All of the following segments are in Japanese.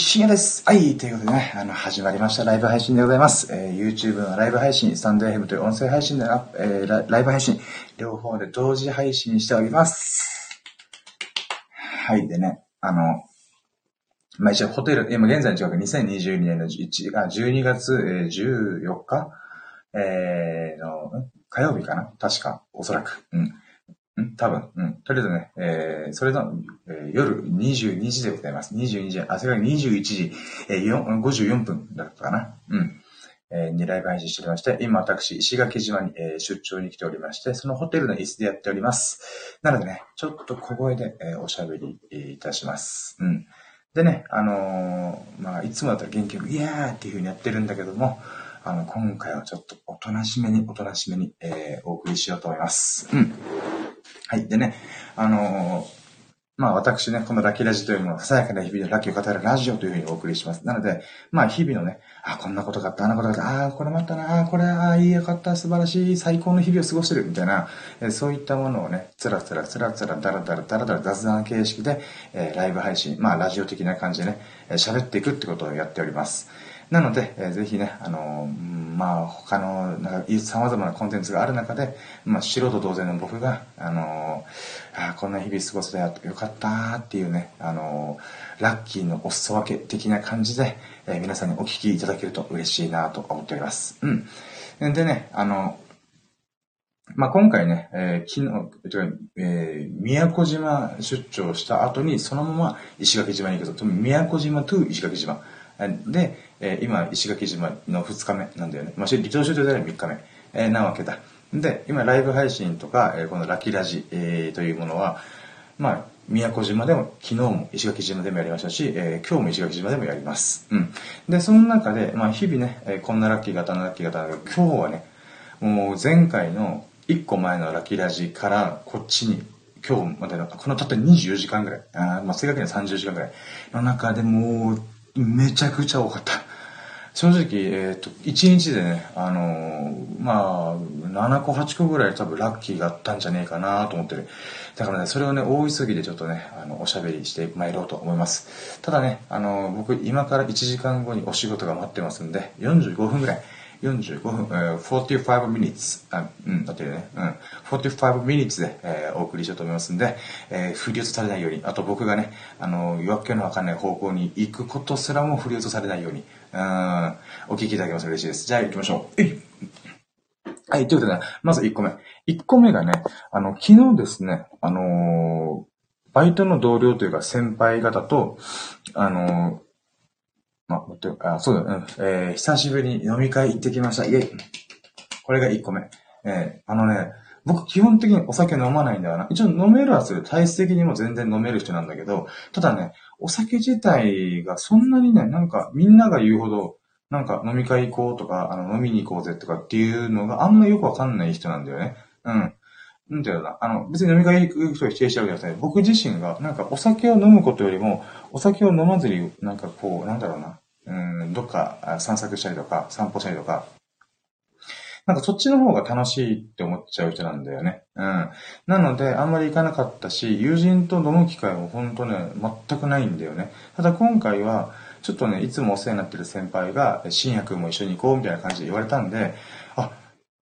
深夜です。はい、ということでね、あの、始まりましたライブ配信でございます。えー、YouTube のライブ配信、スタンド FM という音声配信で、えー、ライブ配信、両方で同時配信しております。はい、でね、あの、まあ、一応ホテル、今現在の時刻2022年の1あ12月、えー、14日、えー、の、火曜日かな？確か、おそらく。うん。ん多分。うん。とりあえずね、えー、それの、えー、夜22時でございます。22時、あ、それが21時、えー、54分だったかな。うん。えー、にライブ配信しておりまして、今私、石垣島に、えー、出張に来ておりまして、そのホテルの椅子でやっております。なのでね、ちょっと小声で、えー、おしゃべり、えー、いたします。うん。でね、あのー、まあ、いつもだったら元気よく、イエーっていう風にやってるんだけども、あの、今回はちょっとおとなしめに、おとなしめに、えー、お送りしようと思います。うん。はい。でね、あのー、まあ私ね、このラッキーラジというものは、ささやかな日々のラッキーを語るラジオというふうにお送りします。なので、まあ日々のね、あ、こんなことがあった、あんなことがあった、あこれもあったな、あこれ、あいいよかった、素晴らしい、最高の日々を過ごしてる、みたいな、えそういったものをね、つらつらつらつら、だらだらだらだら雑談形式で、えー、ライブ配信、まあラジオ的な感じでね、喋っていくってことをやっております。なので、えー、ぜひね、あのー、まあ、他の、なんか、様々なコンテンツがある中で、まあ、素人同然の僕が、あのー、あこんな日々過ごせたよかったっていうね、あの、ラッキーのお裾分け的な感じで、え、皆さんにお聞きいただけると嬉しいなと思っております。うん。でね、あの、まあ、今回ね、えー、昨日、えー、宮古島出張した後に、そのまま石垣島に行くと、宮古島と石垣島。で、えー、今、石垣島の2日目なんだよね。まあ、離島出張では3日目、えー、なわけだ。で、今、ライブ配信とか、えー、このラキラジ、えー、というものは、まあ、宮古島でも、昨日も石垣島でもやりましたし、えー、今日も石垣島でもやります。うん。で、その中で、まあ、日々ね、えー、こんなラッキー型のラッキー型だけど、今日はね、もう前回の1個前のラキラジからこっちに今日までの、このたった24時間ぐらい、あまあ正確には30時間ぐらいの中でもうめちゃくちゃ多かった。正直、えっ、ー、と、1日でね、あのー、まあ、7個、8個ぐらい多分ラッキーがあったんじゃねえかなと思ってる。だからね、それをね、大急ぎでちょっとね、あの、おしゃべりして参ろうと思います。ただね、あのー、僕、今から1時間後にお仕事が待ってますんで、45分ぐらい、45分、えー、45 minutes、あ、うん、だってね、うん、45 minutes で、えー、お送りしようと思いますんで、えー、振り落とされないように、あと僕がね、あの、夜明けのわかんない方向に行くことすらも振り落とされないように、うん、お聞きいただけますと嬉しいです。じゃあ行きましょう。はい、ということで、ね、まず1個目。1個目がね、あの、昨日ですね、あのー、バイトの同僚というか先輩方と、あのーまあ、あ、そうだ、うん。えー、久しぶりに飲み会行ってきました。イェイ。これが1個目。えー、あのね、僕基本的にお酒飲まないんだよな。一応飲めるはする。体質的にも全然飲める人なんだけど、ただね、お酒自体がそんなにね、なんかみんなが言うほど、なんか飲み会行こうとか、あの飲みに行こうぜとかっていうのがあんまよくわかんない人なんだよね。うん。なんていうのな、あの、別に飲み会行く人を否定しちゃうわけじゃなくて、僕自身が、なんかお酒を飲むことよりも、お酒を飲まずに、なんかこう、なんだろうな、うん、どっか散策したりとか、散歩したりとか、なんかそっちの方が楽しいって思っちゃう人なんだよね。うん。なので、あんまり行かなかったし、友人と飲む機会も本当ね、全くないんだよね。ただ今回は、ちょっとね、いつもお世話になってる先輩が、新薬も一緒に行こうみたいな感じで言われたんで、あ、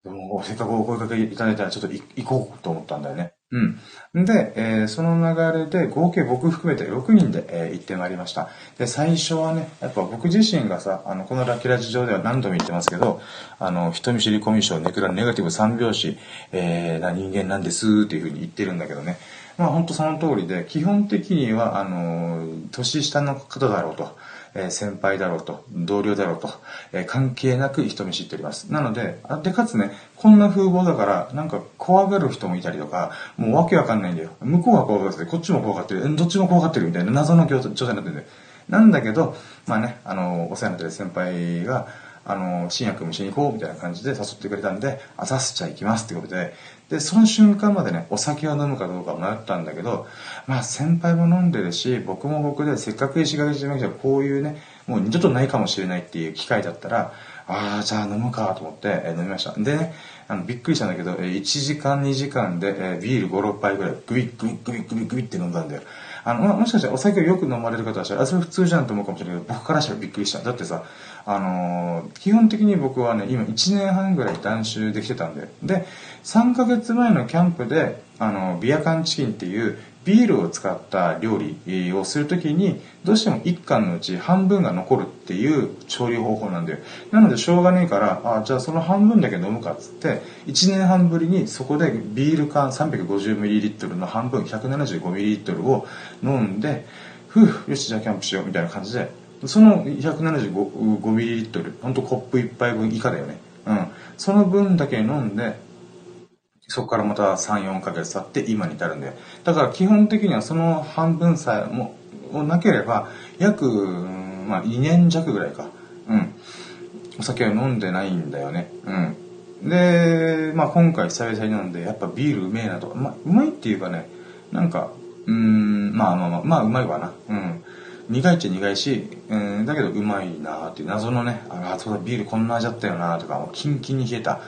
でもせっかくお声掛けいただいたらちょっと行こうと思ったんだよね。うん。で、えー、その流れで合計僕含めて6人で、えー、行ってまいりました。で、最初はね、やっぱ僕自身がさ、あの、このラキーラジ上では何度も言ってますけど、あの、人見知りコミュ障、ネクラネガティブ三拍子、えー、な人間なんですっていうふうに言ってるんだけどね。まあ本当その通りで、基本的には、あの、年下の方だろうと。え先輩だろうと、同僚だろうと、え関係なく人見知っております。なので、あで、かつね、こんな風貌だから、なんか怖がる人もいたりとか、もうわけわかんないんだよ。向こうが怖がってて、こっちも怖がってる、どっちも怖がってるみたいな謎の状態になってるんで。なんだけど、まあね、あの、お世話になってる先輩が、あの、新薬も一緒に行こうみたいな感じで誘ってくれたんで、あざすちゃ行きますってことで、で、その瞬間までね、お酒を飲むかどうか迷ったんだけど、まあ先輩も飲んでるし、僕も僕でせっかく石垣島来たこういうね、もう二度とないかもしれないっていう機会だったら、ああ、じゃあ飲むかと思って、え、飲みました。でね、あの、びっくりしたんだけど、えー、1時間2時間で、ビール5、6杯ぐらい、グビッグビッグビッグビッグビって飲んだんだよ。あの、もしかしたらお酒をよく飲まれる方はしたら、あ、それ普通じゃんと思うかもしれないけど、僕からしたらびっくりした。だってさ、あのー、基本的に僕はね、今1年半ぐらい断酒できてたんで、で、3ヶ月前のキャンプで、あの、ビアカンチキンっていうビールを使った料理をするときに、どうしても1貫のうち半分が残るっていう調理方法なんだよ。なのでしょうがねえから、あ、じゃあその半分だけ飲むかっつって、1年半ぶりにそこでビール缶 350ml の半分 175ml を飲んで、ふう、よし、じゃあキャンプしようみたいな感じで、その 175ml、ほんとコップ1杯分以下だよね。うん。その分だけ飲んで、そこからまた3、4ヶ月経って今に至るんで。だから基本的にはその半分さえも、もなければ、約、まあ2年弱ぐらいか。うん。お酒は飲んでないんだよね。うん。で、まあ今回久々に飲んで、やっぱビールうめえなと。まあ、うまいっていうかね、なんか、うん、まあまあまあ、まあうまいわな。うん。苦いっちゃ苦いし、うん、だけどうまいなーっていう謎のね、あ、そうだ、ビールこんな味だったよなーとか、もうキンキンに冷えた、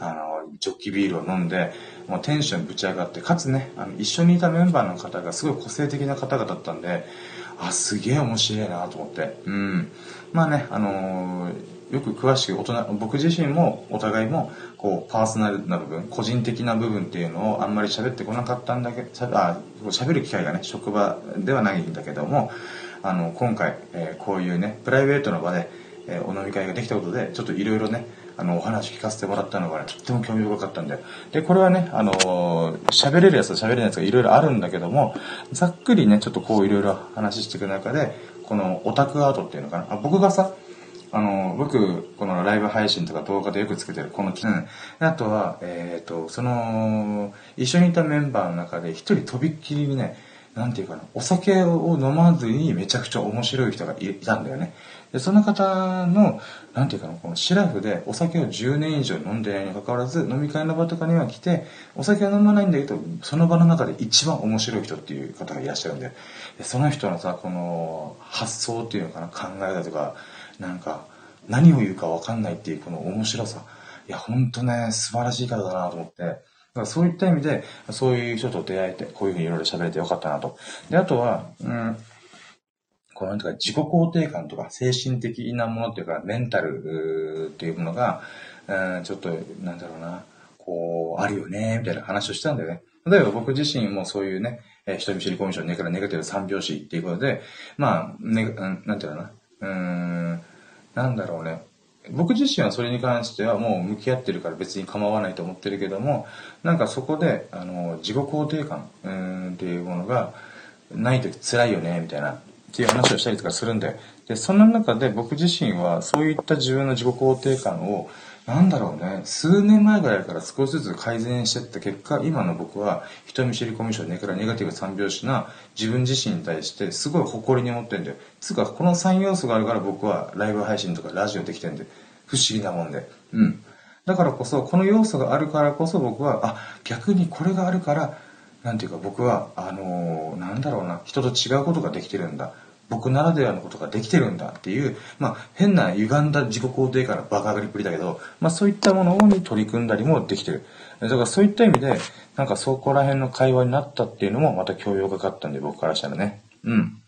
あの、ジョッキビールを飲んで、もうテンションぶち上がって、かつね、あの一緒にいたメンバーの方がすごい個性的な方々だったんで、あ、すげえ面白いなと思って。うん。まあね、あのー、よく詳しく大人、僕自身もお互いも、こう、パーソナルな部分、個人的な部分っていうのをあんまり喋ってこなかったんだけど、あ、喋る機会がね、職場ではないんだけども、あの、今回、えー、こういうね、プライベートの場で、えー、お飲み会ができたことで、ちょっといろいろね、あの、お話聞かせてもらったのが、ね、とっても興味深かったんで。で、これはね、あの、喋れるやつと喋れないやつがいろいろあるんだけども、ざっくりね、ちょっとこういろいろ話していく中で、このオタクアートっていうのかな。あ僕がさ、あの、僕、このライブ配信とか動画でよくつけてるこの、うん。あとは、えっ、ー、と、その、一緒にいたメンバーの中で一人とびっきりにね、なんていうかな、お酒を飲まずにめちゃくちゃ面白い人がいたんだよね。で、その方の、なんていうかな、このシラフでお酒を10年以上飲んでないにかかわらず、飲み会の場とかには来て、お酒は飲まないんだけど、その場の中で一番面白い人っていう方がいらっしゃるんで、でその人のさ、この発想っていうのかな、考え方とか、なんか、何を言うかわかんないっていうこの面白さ。いや、ほんとね、素晴らしい方だなと思って。だからそういった意味で、そういう人と出会えて、こういうふうにいろいろ喋れてよかったなと。で、あとは、うん、このなんか自己肯定感とか精神的なものっていうか、メンタルっていうものが、うん、ちょっと、なんだろうな、こう、あるよね、みたいな話をしたんだよね。例えば僕自身もそういうね、えー、人見知りコミュ障ネからネガティブ三拍子っていうことで、まあ、ね、なんていうのかな、うん、なんだろうね。僕自身はそれに関してはもう向き合ってるから別に構わないと思ってるけども、なんかそこで、あの、自己肯定感、うん、っていうものがないと辛いよね、みたいなっていう話をしたりとかするんで、で、そんな中で僕自身はそういった自分の自己肯定感を、なんだろうね、数年前ぐらいから少しずつ改善していった結果、今の僕は人見知りコミュ障ねからネガティブ三拍子な自分自身に対してすごい誇りに思ってんだよ。つうか、この3要素があるから僕はライブ配信とかラジオできてんで、不思議なもんで。うん。だからこそ、この要素があるからこそ僕は、あ、逆にこれがあるから、なんていうか僕は、あのー、なんだろうな、人と違うことができてるんだ。僕ならではのことができてるんだっていう、まあ、変な歪んだ自己肯定感のバカ上がりっぷりだけど、まあ、そういったものに取り組んだりもできてる。だからそういった意味で、なんかそこら辺の会話になったっていうのもまた教養がかったんで、僕からしたらね。うん。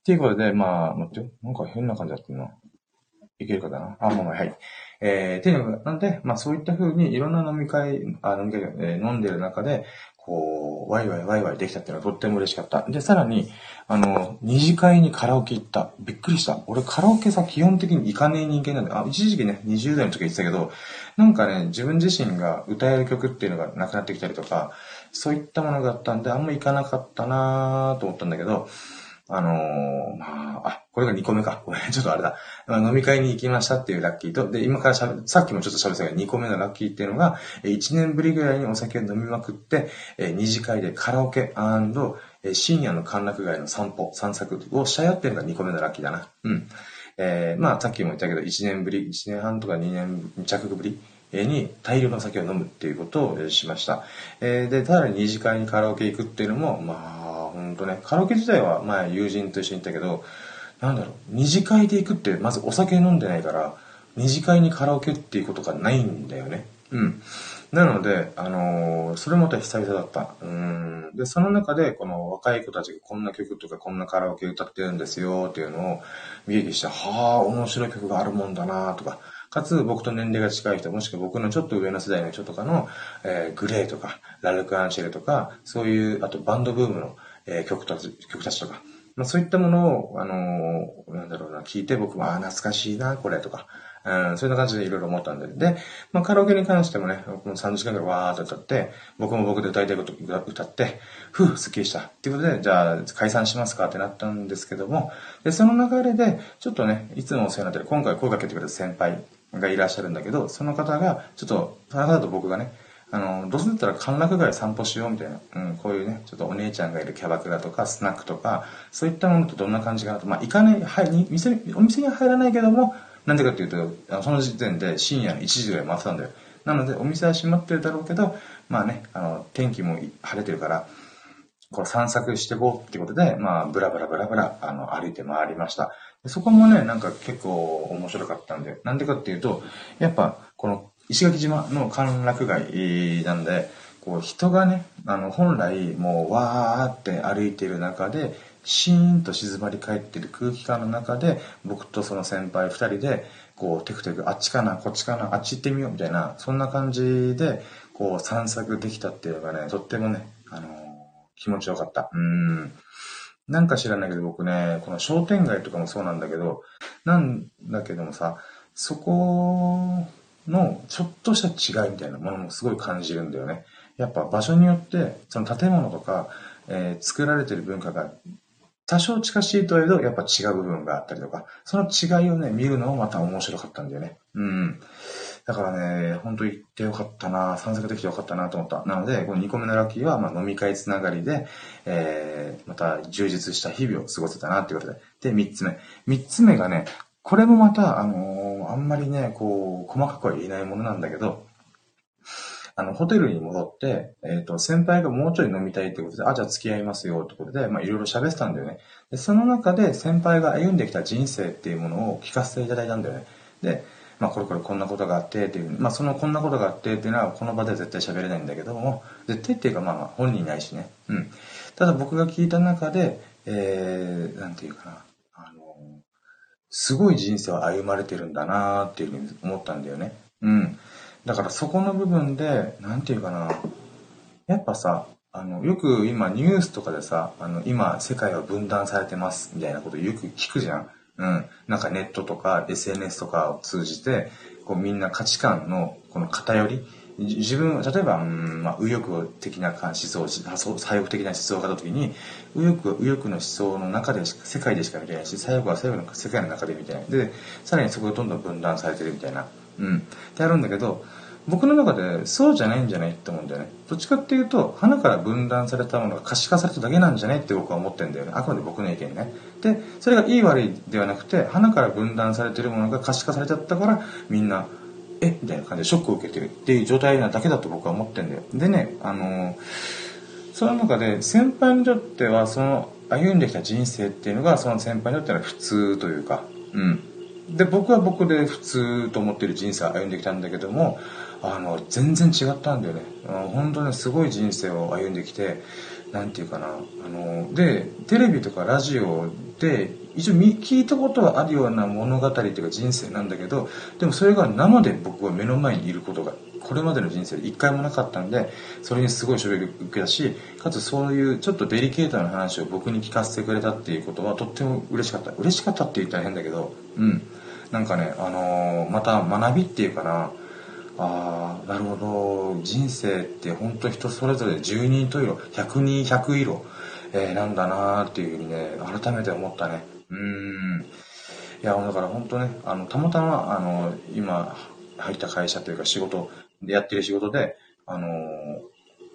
っていうことで、まあ、待ってよ。なんか変な感じだったな。いけるかな。あ、もうはい。えー、っていうのが、なんで、まあそういった風にいろんな飲み会、あ飲み会、えー、飲んでる中で、こう、ワイワイワイワイできたっていうのはとっても嬉しかった。で、さらに、あの、二次会にカラオケ行った。びっくりした。俺カラオケさ、基本的に行かねえ人間なんで、あ、一時期ね、20代の時言ってたけど、なんかね、自分自身が歌える曲っていうのがなくなってきたりとか、そういったものがあったんで、あんま行かなかったなぁと思ったんだけど、あのー、まあ、あ、これが2個目か。こ れちょっとあれだ。まあ、飲み会に行きましたっていうラッキーと、で、今からしゃべ、さっきもちょっと喋ったけど、2個目のラッキーっていうのが、1年ぶりぐらいにお酒を飲みまくって、2次会でカラオケ深夜の歓楽街の散歩、散策をしたよっていうのが2個目のラッキーだな。うん。えー、まあ、さっきも言ったけど、1年ぶり、1年半とか2年着ぶりに大量の酒を飲むっていうことをしました。えー、で、ただ二次会にカラオケ行くっていうのも、まあ、ほんとね、カラオケ自体は前友人と一緒に行ったけど、なんだろう、二次会で行くってまずお酒飲んでないから、二次会にカラオケっていうことがないんだよね。うん。なので、あのー、それもまた久々だった。うん。で、その中で、この若い子たちがこんな曲とかこんなカラオケ歌ってるんですよっていうのを見聞きして、はあ、面白い曲があるもんだなとか、かつ僕と年齢が近い人、もしくは僕のちょっと上の世代の人とかの、えー、グレーとか、ラルク・アンシェルとか、そういう、あとバンドブームの、えー、曲たち、曲たちとか、まあそういったものを、あのー、なんだろうな、聞いて僕も、ああ、懐かしいな、これとか、うん、そういう感じでいろいろ思ったんで。で、まあ、カラオケに関してもね、僕も3時間ぐらいわーっと歌って、僕も僕で歌いたいこと歌って、ふう、すっきりした。っていうことで、じゃあ解散しますかってなったんですけども、で、その流れで、ちょっとね、いつもお世話になってる、今回声かけてくれた先輩がいらっしゃるんだけど、その方が、ちょっと、その方と僕がね、あの、どうせだったら歓楽街散歩しようみたいな、うん、こういうね、ちょっとお姉ちゃんがいるキャバクラとかスナックとか、そういったものとどんな感じかなと。まあ、行かない、はい、店、お店に入らないけども、なんでかっていうと、その時点で深夜の1時ぐらい回ってたんだよ。なので、お店は閉まってるだろうけど、まあね、あの、天気も晴れてるから、こう散策してこうってことで、まあ、ブラブラブラブラ、あの、歩いて回りました。そこもね、なんか結構面白かったんで、なんでかっていうと、やっぱ、この石垣島の歓楽街なんで、こう人がね、あの、本来もうわーって歩いてる中で、シーンと静まり返ってる空気感の中で、僕とその先輩二人で、こう、テクテク、あっちかな、こっちかな、あっち行ってみよう、みたいな、そんな感じで、こう、散策できたっていうのがね、とってもね、あのー、気持ちよかった。うん。なんか知らないけど僕ね、この商店街とかもそうなんだけど、なんだけどもさ、そこのちょっとした違いみたいなものもすごい感じるんだよね。やっぱ場所によって、その建物とか、えー、作られてる文化が多少近しいとはいえど、やっぱ違う部分があったりとか、その違いをね、見るのもまた面白かったんだよね。うん。だからね、本当行ってよかったな、散策できてよかったなと思った。なので、この2個目のラッキーは、まあ、飲み会つながりで、えー、また充実した日々を過ごせたなっていうことで。で、3つ目。3つ目がね、これもまた、あのー、あんまりね、こう、細かくは言えないものなんだけど、あの、ホテルに戻って、えっ、ー、と、先輩がもうちょい飲みたいってことで、あ、じゃあ付き合いますよってことで、まあ、いろいろ喋ってたんだよね。で、その中で先輩が歩んできた人生っていうものを聞かせていただいたんだよね。で、まあ、これこれこんなことがあってっていう、まあ、そのこんなことがあってっていうのは、この場で絶対喋れないんだけども、絶対っていうか、まあ、本人ないしね。うん。ただ僕が聞いた中で、えー、なんていうかな。すごい人生を歩まれてるんだなっていうふうに思ったんだよね。うん。だからそこの部分で、なんていうかな、やっぱさ、あの、よく今ニュースとかでさ、あの、今世界は分断されてますみたいなことよく聞くじゃん。うん。なんかネットとか SNS とかを通じて、こうみんな価値観のこの偏り、自分、例えば、うん、まあ、右翼的な思想、左翼的な思想があった時に、右翼は、右翼の思想の中で、世界でしか見てないし、左翼は左翼の世界の中で見てない。で、さらにそこがどんどん分断されてるみたいな。うん。ってあるんだけど、僕の中でそうじゃないんじゃないって思うんだよね。どっちかっていうと、花から分断されたものが可視化されただけなんじゃないって僕は思ってるんだよね。あくまで僕の意見ね。で、それがいい悪いではなくて、花から分断されてるものが可視化されちゃったから、みんな、えみたいな感じでショックを受けてるっていう状態なだけだと僕は思ってんだよ。でね、あのー、その中で先輩にとっては、その歩んできた人生っていうのが、その先輩にとっては普通というか、うん。で、僕は僕で普通と思ってる人生を歩んできたんだけども、あの、全然違ったんだよね。本当にすごい人生を歩んできて、なんていうかな。あの、で、テレビとかラジオで、一応聞いたことはあるような物語っていうか人生なんだけど、でもそれが生で僕は目の前にいることが、これまでの人生で一回もなかったんで、それにすごい衝撃を受けたし、かつそういうちょっとデリケートな話を僕に聞かせてくれたっていうことはとっても嬉しかった。嬉しかったって言ったら変だけど、うん。なんかね、あのー、また学びっていうかな、ああなるほど人生って本当人それぞれ10人と色100人100色、えー、なんだなーっていうふうにね改めて思ったねうんいやだから本当ねあのたまたまあの今入った会社というか仕事でやってる仕事であの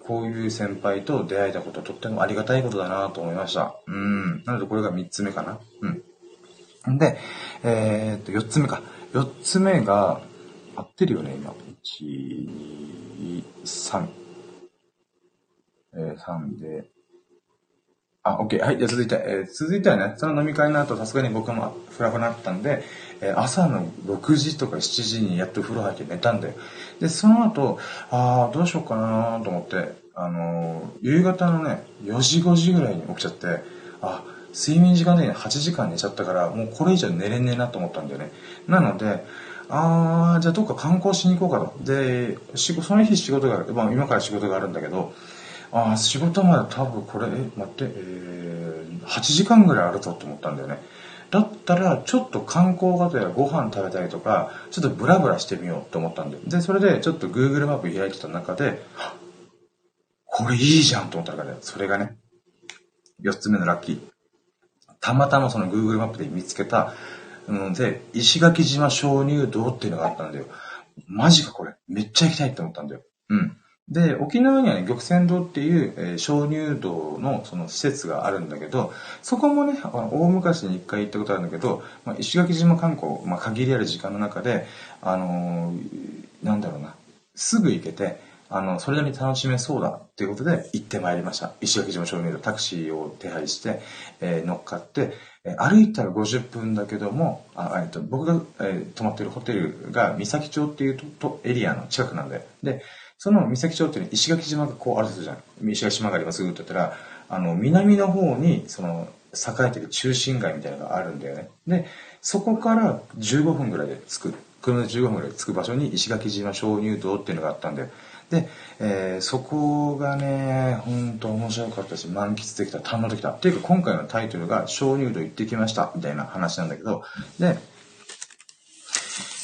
こういう先輩と出会えたこととってもありがたいことだなと思いました。うん。なのでこれが3つ目かな。うん。で、えー、っと、4つ目か。4つ目が、合ってるよね、今。1、2、3。えー、3で、あ、OK。はい。じゃ続いて、えー、続いてはね、その飲み会の後、さすがに僕もフラフラなったんで、えー、朝の6時とか7時にやっと風呂入って寝たんだよ。で、その後、ああ、どうしようかなと思って、あのー、夕方のね、4時5時ぐらいに起きちゃって、あ、睡眠時間で8時間寝ちゃったから、もうこれ以上寝れねえなと思ったんだよね。なので、あー、じゃあどっか観光しに行こうかと。で、その日仕事が、まあ今から仕事があるんだけど、あ仕事まで多分これ、え、待って、えー、8時間ぐらいあるぞと思ったんだよね。だったら、ちょっと観光がてらご飯食べたりとか、ちょっとブラブラしてみようと思ったんだよ。で、それでちょっと Google マップ開いてた中で、これいいじゃんと思ったからね、それがね、4つ目のラッキー。たまたまその Google マップで見つけた、うん、で、石垣島鍾乳洞っていうのがあったんだよ。マジかこれ。めっちゃ行きたいって思ったんだよ。うん。で、沖縄にはね、玉泉堂っていう、えー、鍾乳洞のその施設があるんだけど、そこもね、大昔に一回行ったことあるんだけど、まあ、石垣島観光、まあ、限りある時間の中で、あのー、なんだろうな、すぐ行けて、あの、それなりに楽しめそうだっていうことで行ってまいりました。石垣島鍾乳洞、タクシーを手配して、えー、乗っかって、え歩いたら50分だけども、あえっと、僕が、え、泊まってるホテルが三崎町っていうととエリアの近くなんで、で、その三崎町っていうのは石垣島がこうあるとするじゃん。石垣島がありますぐって言ったら、あの、南の方に、その、栄えてる中心街みたいなのがあるんだよね。で、そこから15分ぐらいで着く、車で15分ぐらいで着く場所に石垣島鍾乳洞っていうのがあったんで、で、えー、そこがね、ほんと面白かったし、満喫できた、堪能できた。っていうか今回のタイトルが鍾乳洞行ってきました、みたいな話なんだけど、で、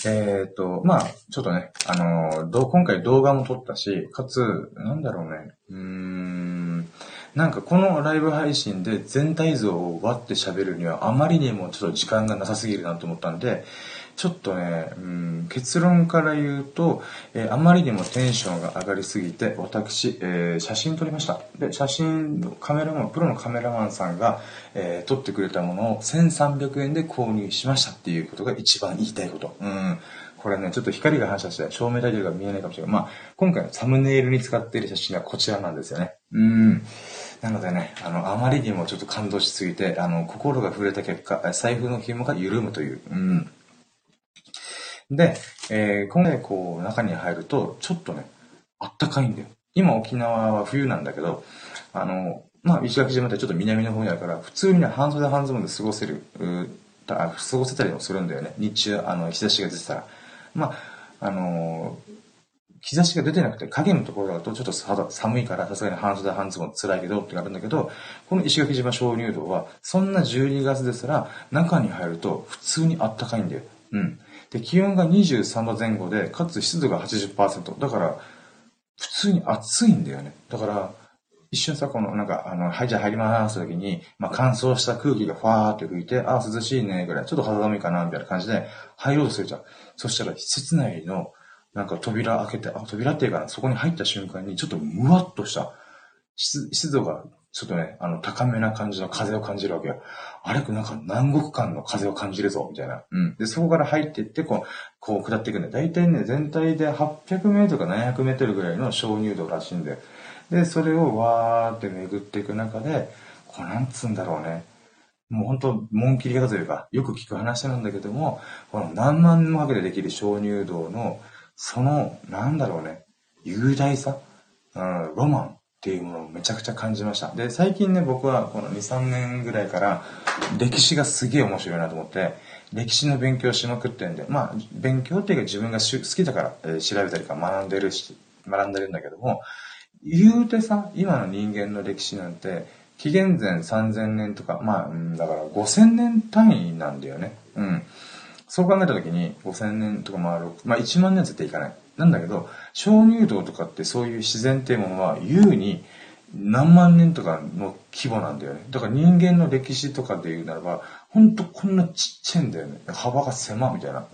えっ、ー、と、まあ、ちょっとね、あのー、今回動画も撮ったし、かつ、なんだろうね、うーん、なんかこのライブ配信で全体像を割って喋るにはあまりにもちょっと時間がなさすぎるなと思ったんで、ちょっとね、うん、結論から言うと、えー、あまりにもテンションが上がりすぎて、私、えー、写真撮りました。で、写真、カメラマン、プロのカメラマンさんが、えー、撮ってくれたものを1300円で購入しましたっていうことが一番言いたいこと。うん。これね、ちょっと光が反射して照明タイトルが見えないかもしれない。まあ、今回のサムネイルに使っている写真はこちらなんですよね。うん。なのでね、あの、あまりにもちょっと感動しすぎて、あの、心が触れた結果、財布の紐が緩むという、うん。で、えー、今回こう中に入るとちょっとね、あったかいんだよ。今沖縄は冬なんだけど、あの、まあ、石垣島ってちょっと南の方にあるから、普通にね、半袖半ズボンで過ごせる、過ごせたりもするんだよね。日中、あの、日差しが出てたら。まあ、あの日差しが出てなくて影のところだとちょっと寒いからさすがに半袖半ズボン辛いけどってあるんだけど、この石垣島鍾乳洞はそんな12月ですら中に入ると普通にあったかいんだよ。うん。で、気温が23度前後で、かつ湿度が80%。だから、普通に暑いんだよね。だから、一瞬さ、この、なんか、あの、はい、じゃあ入ります時に、まあ、乾燥した空気がファーって吹いて、あ、涼しいね、ぐらい、ちょっと肌寒いかな、みたいな感じで、入ろうとするじゃん。そしたら、施設内の、なんか扉開けて、あ、扉っていうかな、そこに入った瞬間に、ちょっとムワっとした湿度がちょっとね、あの、高めな感じの風を感じるわけよ。あれ、なんか南国間の風を感じるぞ、みたいな。うん。で、そこから入っていって、こう、こう下っていくんで、大体ね、全体で800メートルか700メートルぐらいの鍾乳洞らしいんで、で、それをわーって巡っていく中で、こう、なんつうんだろうね。もう本当、門切り方というか、よく聞く話なんだけども、この何万年もかけてできる鍾乳洞の、その、なんだろうね、雄大さ、うん、ロマン、っていうものをめちゃくちゃ感じました。で、最近ね、僕はこの2、3年ぐらいから歴史がすげえ面白いなと思って、歴史の勉強しまくってんで、まあ、勉強っていうか自分が好きだから、えー、調べたりか学んでるし、学んでるんだけども、言うてさ、今の人間の歴史なんて、紀元前3000年とか、まあ、だから5000年単位なんだよね。うん。そう考えたときに、5000年とかまあ、まあ1万年絶対いかない。なんだけど、鍾乳洞とかってそういう自然っていうものは優に何万年とかの規模なんだよね。だから人間の歴史とかで言うならば、ほんとこんなちっちゃいんだよね。幅が狭みたいな。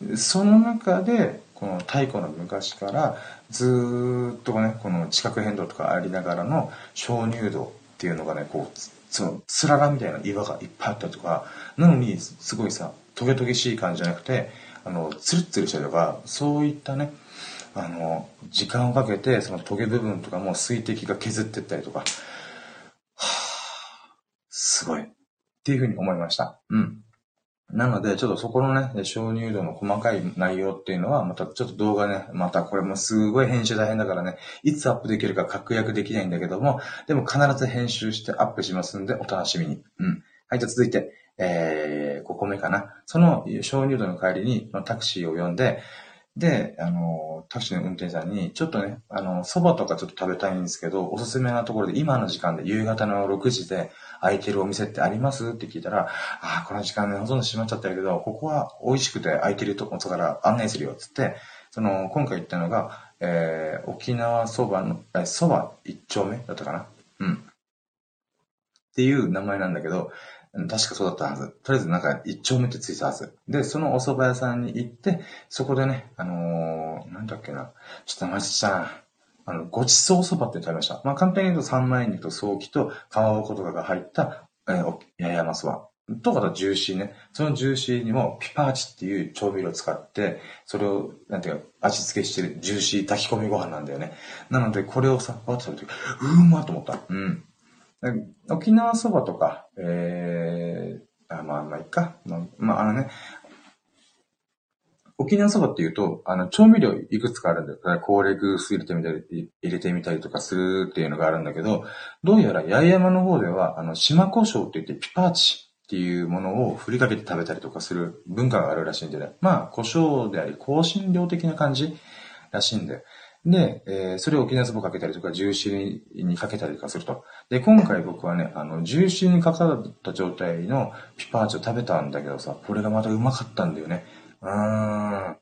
うん。その中で、この太古の昔からずっとね、この地殻変動とかありながらの鍾乳洞っていうのがね、こう、その、つららみたいな岩がいっぱいあったとか、なのに、すごいさ、トゲトゲしい感じじゃなくて、あの、ツルツルしたりとか、そういったね、あの、時間をかけて、そのトゲ部分とかも水滴が削ってったりとか、はあすごい。っていうふうに思いました。うん。なので、ちょっとそこのね、鍾乳洞の細かい内容っていうのは、またちょっと動画ね、またこれもすごい編集大変だからね、いつアップできるか確約できないんだけども、でも必ず編集してアップしますんで、お楽しみに。うん。はい、じゃあ続いて、えー、5個目かな。その鍾乳洞の帰りにタクシーを呼んで、で、あの、タクシーの運転手さんに、ちょっとね、あの、蕎麦とかちょっと食べたいんですけど、おすすめなところで、今の時間で夕方の6時で空いてるお店ってあります？って聞いたら、ああ、この時間ね、ほとんど閉まっちゃったけど、ここは美味しくて空いてるとこから案内するよ、つって、その、今回行ったのが、えー、沖縄蕎麦の、え、蕎麦一丁目だったかな？うん。っていう名前なんだけど、確かそうだったはず。とりあえずなんか一丁目ってついたはず。で、そのお蕎麦屋さんに行って、そこでね、あのー、なんだっけな。ちょっと名前したな。あの、ごちそうそばって食べました。まあ簡単に言うと三枚肉とソーキとかまぼことかが入った、えー、八重山そば。と、あとジューシーね。そのジューシーにもピパーチっていう調味料を使って、それを、なんていうか、味付けしてるジューシー炊き込みご飯なんだよね。なので、これをさ、パッと食べて、うーまと思った。うん。沖縄そばとか、えー、あまあまあいいか。まあ、まあ、あのね、沖縄そばって言うと、あの、調味料いくつかあるんだよ。コーレグース入れてみたり、入れてみたりとかするっていうのがあるんだけど、どうやら八重山の方では、あの、島胡椒って言ってピパーチっていうものを振りかけて食べたりとかする文化があるらしいんでね。まあ、胡椒であり、香辛料的な感じらしいんで。で、えー、それを沖縄そばかけたりとか、ジューシーにかけたりとかすると。で、今回僕はね、あの、ジューシーにかかった状態のピパーチを食べたんだけどさ、これがまたうまかったんだよね。うーん。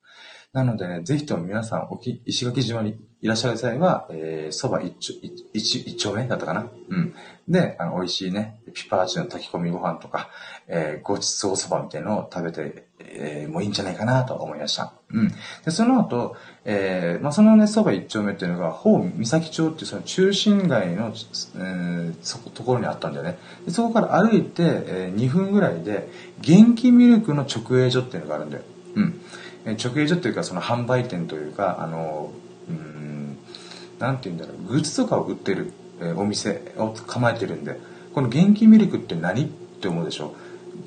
なのでね、ぜひとも皆さん、沖、石垣島にいらっしゃる際は、えー、蕎麦一一一丁目だったかなうん。で、あの、美味しいね、ピパーチの炊き込みご飯とか、えー、ごちそう蕎麦みたいのを食べて、えー、もういいんじゃないかなと思いました。うん。で、その後、えー、まあ、そのね、蕎麦一丁目っていうのが、宝岬町っていうその中心街の、えー、そこ、ところにあったんだよね。でそこから歩いて、えー、2分ぐらいで、元気ミルクの直営所っていうのがあるんだよ。うん。直営所っていうかその販売店というかあのうんなんて言うんだろうグッズとかを売ってる、え、お店を構えてるんでこの元気ミルクって何って思うでしょ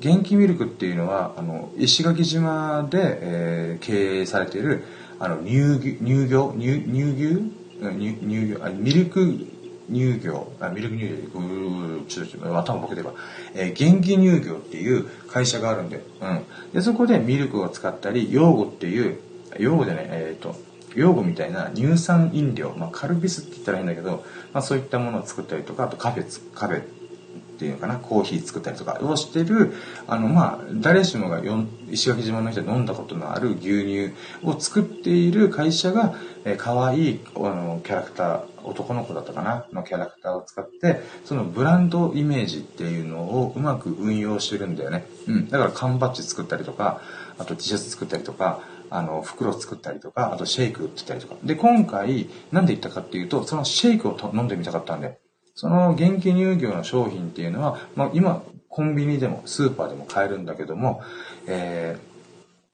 う。元気ミルクっていうのはあの石垣島で、えー、経営されているあの乳牛乳業乳牛？乳乳あミルク乳業、あミルク乳業、ちょっと頭ボケてば、えー、元気乳業っていう会社があるんで、うん。で、そこでミルクを使ったり、ヨーゴっていう、ヨーゴでね、えっ、ー、と、ヨーゴみたいな乳酸飲料、まあ、カルピスって言ったらいいんだけど、まあ、そういったものを作ったりとか、あとカフェ、カフェっていうのかな、コーヒー作ったりとかをしてる、あの、まあ、誰しもがよん石垣島の人で飲んだことのある牛乳を作っている会社が、えー、可愛いあのキャラクター、男の子だったかなのキャラクターを使って、そのブランドイメージっていうのをうまく運用してるんだよね。うん。だから缶バッジ作ったりとか、あと T シャツ作ったりとか、あの、袋作ったりとか、あとシェイク売ってたりとか。で、今回、なんで言ったかっていうと、そのシェイクを飲んでみたかったんで、その元気乳業の商品っていうのは、まあ、今、コンビニでもスーパーでも買えるんだけども、え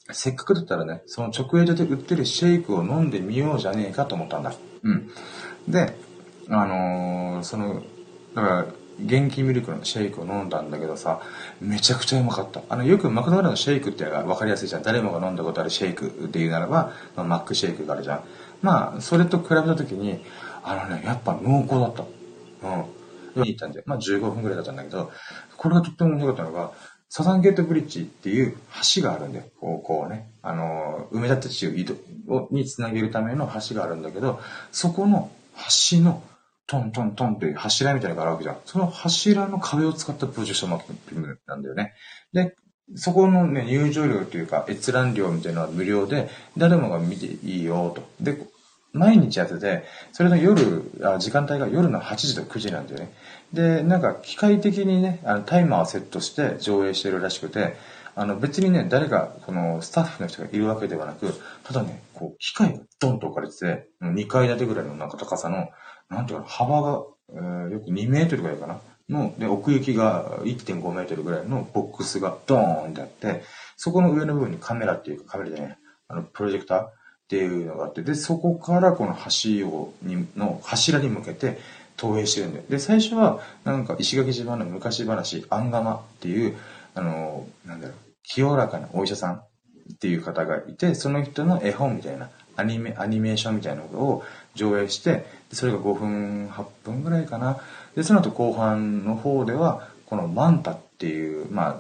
ー、せっかくだったらね、その直営所で売ってるシェイクを飲んでみようじゃねえかと思ったんだ。うん。で、あのー、その、だから、元気ミルクのシェイクを飲んだんだけどさ、めちゃくちゃうまかった。あの、よくマクドナルドのシェイクって分かりやすいじゃん。誰もが飲んだことあるシェイクっていうならば、まあ、マックシェイクがあるじゃん。まあ、それと比べた時に、あのね、やっぱ濃厚だった。うん見に。行ったんで、まあ15分ぐらいだったんだけど、これがとっても面白かったのが、サザンゲートブリッジっていう橋があるんで、こう、こうね、あの、埋め立て地を移動につなげるための橋があるんだけど、そこの橋のトントントンって柱みたいなのがあるわけじゃん。その柱の壁を使ったプロジェクションマッピングなんだよね。で、そこのね、入場料というか閲覧料みたいなのは無料で、誰もが見ていいよと。で、毎日やってて、それの夜、あ時間帯が夜の8時と9時なんだよね。で、なんか機械的にね、あのタイマーをセットして上映してるらしくて、あの別にね、誰か、このスタッフの人がいるわけではなく、ただね、こう、機械がドンと置かれてて、2階建てぐらいのなんか高さの、なんていうか幅が、えー、よく2メートルぐらいかな？の、で、奥行きが1.5メートルぐらいのボックスがドーンってあって、そこの上の部分にカメラっていうか、カメラでね、あの、プロジェクターっていうのがあって、で、そこからこの橋を、にの柱に向けて、投影してるんだよ。で、最初は、なんか石垣島の昔話、アンガマっていう、あの、なんだろう、清らかなお医者さんっていう方がいて、その人の絵本みたいな、アニメ、アニメーションみたいなことを上映して、それが5分、8分ぐらいかな。で、その後後半の方では、このマンタっていう、まあ、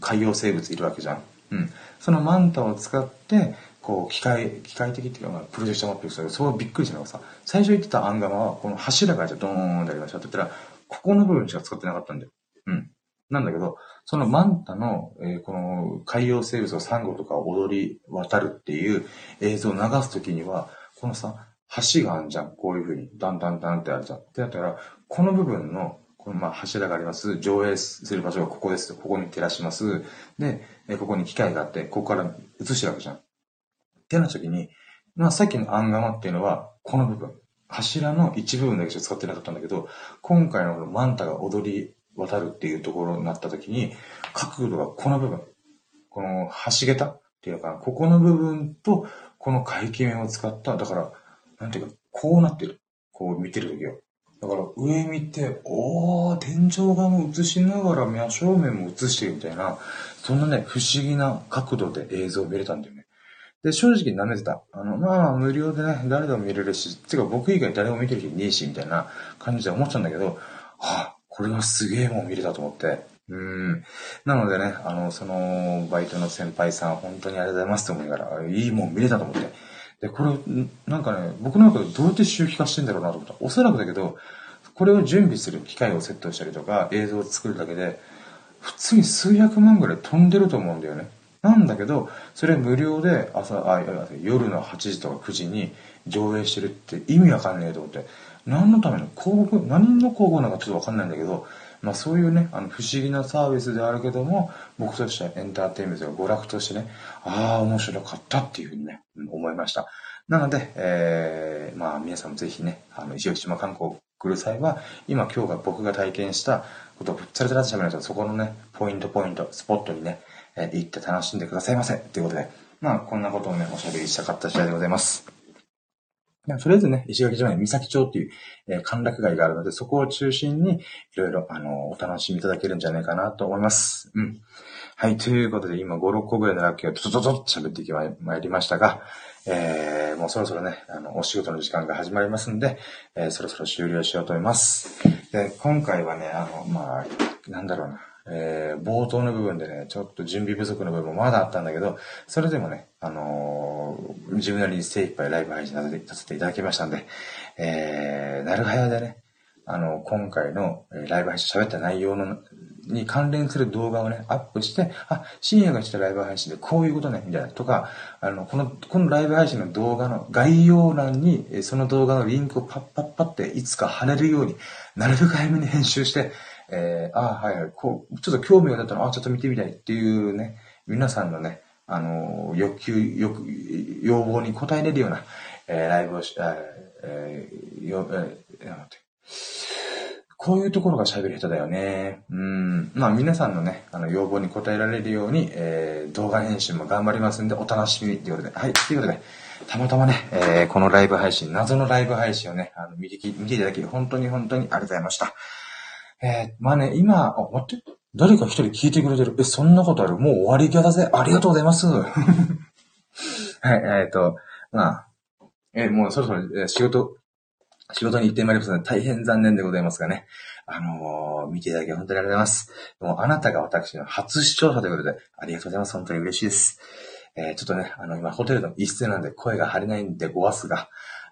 海洋生物いるわけじゃん。うん。そのマンタを使って、こう、機械、機械的っていうか、まあ、プロジェクションマッピングするそうびっくりしたのがさ、最初言ってたアンガマは、この柱がじゃドーンってありましたって言ったら、ここの部分しか使ってなかったんだよ。うん。なんだけど、そのマンタの、えー、この海洋生物がサンゴとか踊り渡るっていう映像を流すときには、このさ、橋があるじゃん。こういう風に、だんだんだんってあるじゃん。ってなったら、この部分の、このまあ柱があります。上映する場所がここです。ここに照らします。で、えここに機械があって、ここから映してるわけじゃん。ってなった時に、まあさっきのアンガマっていうのは、この部分。柱の一部分だけしか使ってなかったんだけど、今回のこのマンタが踊り渡るっていうところになった時に、角度がこの部分。この橋桁っていうか。ここの部分と、この回帰面を使った、だから、なんていうか、こうなってる。こう見てる時は。だから上見て、おー、天井画も映しながら真正面も映してるみたいな、そんなね、不思議な角度で映像を見れたんだよね。で、正直舐めてた。あの、まあ、無料でね、誰でも見れるし、てか僕以外誰も見てる人いねえし、みたいな感じで思っちゃうんだけど、はあ、これはすげえもん見れたと思って。うん。なのでね、あの、その、バイトの先輩さん、本当にありがとうございますって思いながら、いいもん見れたと思って。で、これ、なんかね、僕の中でどうやって収益化してんだろうなと思った。おそらくだけど、これを準備する機械をセットしたりとか、映像を作るだけで、普通に数百万ぐらい飛んでると思うんだよね。なんだけど、それ無料で朝、あ、夜の8時とか9時に上映してるって意味わかんねえと思って、何のための広告、何の広告なのかちょっとわかんないんだけど、まあそういうね、あの不思議なサービスであるけども、僕としてはエンターテインメントが娯楽としてね、ああ、面白かったっていうふうにね、思いました。なので、えー、まあ皆さんもぜひね、あの、石垣島観光来る際は、今今日が僕が体験したことをぶっつらつらと喋ると、そこのね、ポイントポイント、スポットにね、えー、行って楽しんでくださいませ。ということで、まあこんなことをね、おしゃべりしたかった次第でございます。とりあえずね、石垣島に三崎町っていう、えー、歓楽街があるので、そこを中心に、いろいろ、あの、お楽しみいただけるんじゃないかなと思います。うん。はい、ということで、今5、6個ぐらいのラッキーをトトトトと喋ってきまいりましたが、えー、もうそろそろね、あの、お仕事の時間が始まりますんで、えー、そろそろ終了しようと思います。で、今回はね、あの、まあ、なんだろうな。えー、冒頭の部分でね、ちょっと準備不足の部分もまだあったんだけど、それでもね、あのー、自分なりに精一杯ライブ配信させていただきましたんで、えー、なるはやでね、あの、今回のライブ配信喋った内容の、に関連する動画をね、アップして、あ、深夜がしたライブ配信でこういうことね、みたいな。とか、あの、この、このライブ配信の動画の概要欄に、その動画のリンクをパッパッパっていつか貼れるように、なるべく早めに編集して、えー、あはいはい、こう、ちょっと興味が出たの、あ、ちょっと見てみたいっていうね、皆さんのね、あの、欲求、欲、要望に応えれるような、えー、ライブをし、えー、よ、えー、待って。こういうところが喋り下手だよね。うん。まあ皆さんのね、あの、要望に応えられるように、えー、動画編集も頑張りますんで、お楽しみっていうことで。はい。ということで、たまたまね、えー、このライブ配信、謎のライブ配信をね、あの見て見ていただき、本当に本当にありがとうございました。えー、まあね、今、あ、待って。誰か一人聞いてくれてる。え、そんなことある？もう終わり際だぜ。ありがとうございます。はい、えっ、ー、と、まあ、えー、もうそろそろ、えー、仕事、仕事に行ってまいりますので、大変残念でございますがね。あのー、見ていただき本当にありがとうございます。もうあなたが私の初視聴者ということで、ありがとうございます。本当に嬉しいです。えー、ちょっとね、あの、今ホテルの一室なんで声が張れないんでごわすが、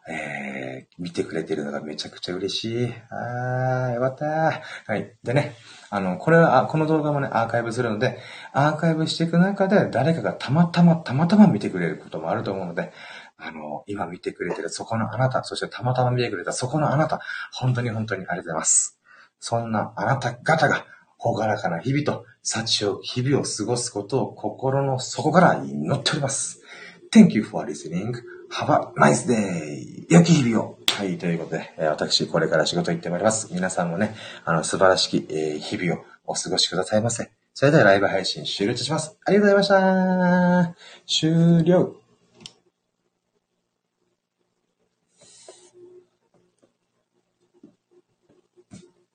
えー、見てくれてるのがめちゃくちゃ嬉しい。あー、よかったはい。でね、あの、これは、この動画もね、アーカイブするので、アーカイブしていく中で、誰かがたまたま、たまたま見てくれることもあると思うので、あの、今見てくれてるそこのあなた、そしてたまたま見てくれたそこのあなた、本当に本当にありがとうございます。そんなあなた方が、ほがらかな日々と、幸を日々を過ごすことを心の底から祈っております。Thank you for listening. Have a nice day! 良き日々をはい、ということで、え、私、これから仕事行ってまいります。皆さんもね、あの、素晴らしき、えー、日々をお過ごしくださいませ。それではライブ配信終了いたします。ありがとうございました終了